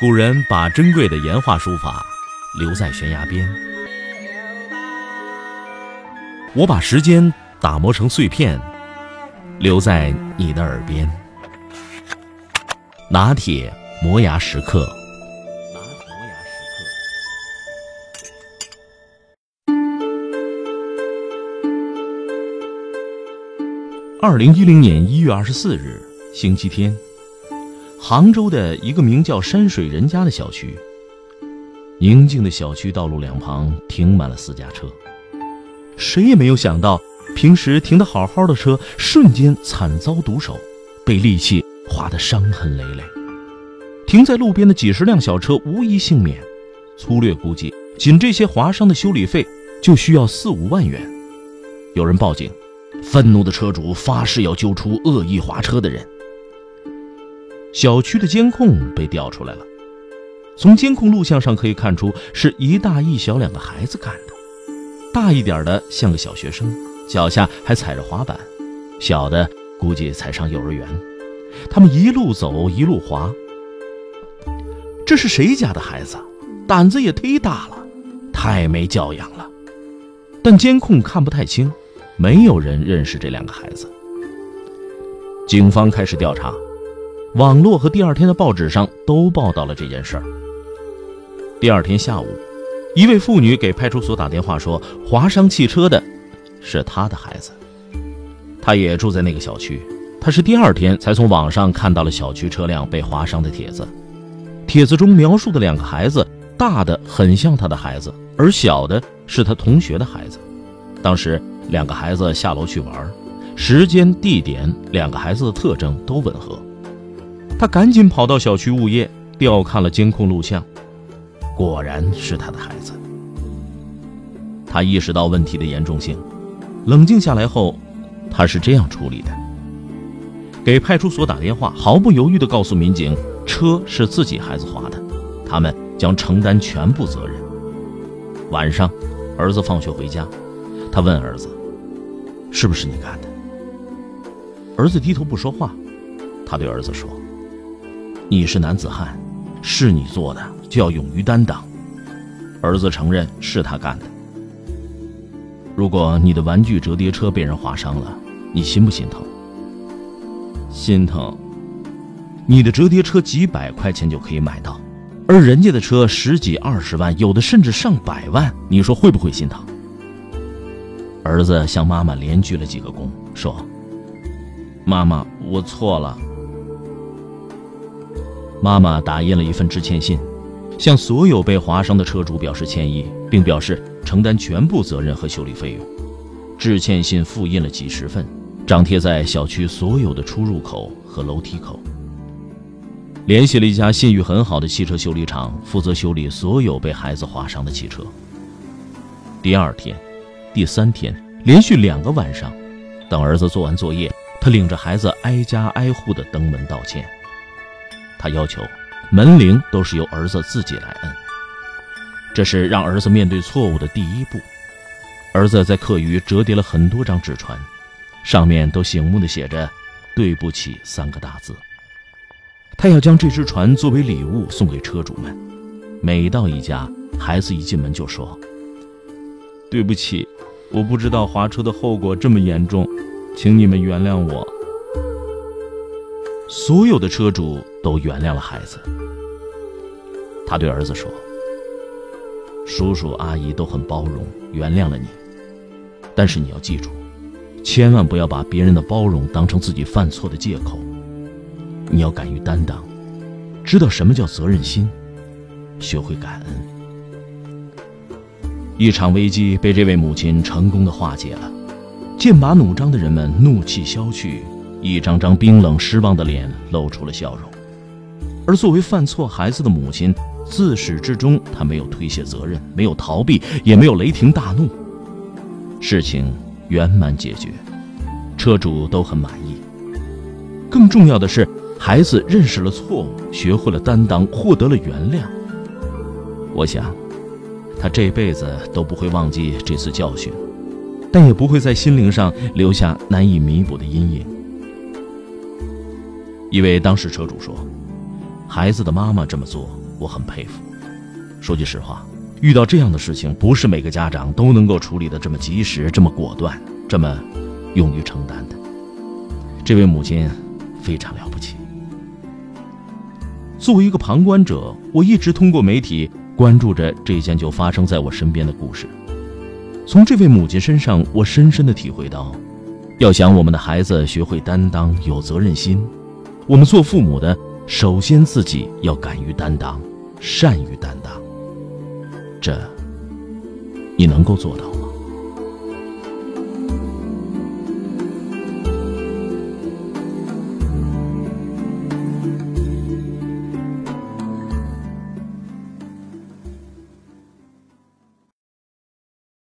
古人把珍贵的岩画书法留在悬崖边，我把时间打磨成碎片，留在你的耳边。拿铁磨牙时刻。二零一零年一月二十四日，星期天。杭州的一个名叫山水人家的小区，宁静的小区道路两旁停满了私家车。谁也没有想到，平时停得好好的车，瞬间惨遭毒手，被利器划得伤痕累累。停在路边的几十辆小车无一幸免。粗略估计，仅这些划伤的修理费就需要四五万元。有人报警，愤怒的车主发誓要揪出恶意划车的人。小区的监控被调出来了，从监控录像上可以看出，是一大一小两个孩子干的。大一点的像个小学生，脚下还踩着滑板；小的估计才上幼儿园。他们一路走一路滑。这是谁家的孩子？胆子也忒大了，太没教养了。但监控看不太清，没有人认识这两个孩子。警方开始调查。网络和第二天的报纸上都报道了这件事儿。第二天下午，一位妇女给派出所打电话说，划伤汽车的是她的孩子，她也住在那个小区。她是第二天才从网上看到了小区车辆被划伤的帖子。帖子中描述的两个孩子，大的很像她的孩子，而小的是她同学的孩子。当时两个孩子下楼去玩，时间、地点、两个孩子的特征都吻合。他赶紧跑到小区物业调看了监控录像，果然是他的孩子。他意识到问题的严重性，冷静下来后，他是这样处理的：给派出所打电话，毫不犹豫地告诉民警，车是自己孩子划的，他们将承担全部责任。晚上，儿子放学回家，他问儿子：“是不是你干的？”儿子低头不说话。他对儿子说。你是男子汉，是你做的就要勇于担当。儿子承认是他干的。如果你的玩具折叠车被人划伤了，你心不心疼？心疼。你的折叠车几百块钱就可以买到，而人家的车十几二十万，有的甚至上百万，你说会不会心疼？儿子向妈妈连鞠了几个躬，说：“妈妈，我错了。”妈妈打印了一份致歉信，向所有被划伤的车主表示歉意，并表示承担全部责任和修理费用。致歉信复印了几十份，张贴在小区所有的出入口和楼梯口。联系了一家信誉很好的汽车修理厂，负责修理所有被孩子划伤的汽车。第二天、第三天，连续两个晚上，等儿子做完作业，他领着孩子挨家挨户地登门道歉。他要求，门铃都是由儿子自己来摁。这是让儿子面对错误的第一步。儿子在课余折叠了很多张纸船，上面都醒目的写着“对不起”三个大字。他要将这只船作为礼物送给车主们。每到一家，孩子一进门就说：“对不起，我不知道划车的后果这么严重，请你们原谅我。”所有的车主都原谅了孩子。他对儿子说：“叔叔阿姨都很包容，原谅了你。但是你要记住，千万不要把别人的包容当成自己犯错的借口。你要敢于担当，知道什么叫责任心，学会感恩。”一场危机被这位母亲成功的化解了，剑拔弩张的人们怒气消去。一张张冰冷失望的脸露出了笑容，而作为犯错孩子的母亲，自始至终她没有推卸责任，没有逃避，也没有雷霆大怒。事情圆满解决，车主都很满意。更重要的是，孩子认识了错误，学会了担当，获得了原谅。我想，他这辈子都不会忘记这次教训，但也不会在心灵上留下难以弥补的阴影。一位当事车主说：“孩子的妈妈这么做，我很佩服。说句实话，遇到这样的事情，不是每个家长都能够处理的这么及时、这么果断、这么勇于承担的。这位母亲非常了不起。作为一个旁观者，我一直通过媒体关注着这件就发生在我身边的故事。从这位母亲身上，我深深的体会到，要想我们的孩子学会担当、有责任心，我们做父母的首先自己要敢于担当、善于担当。这，你能够做到？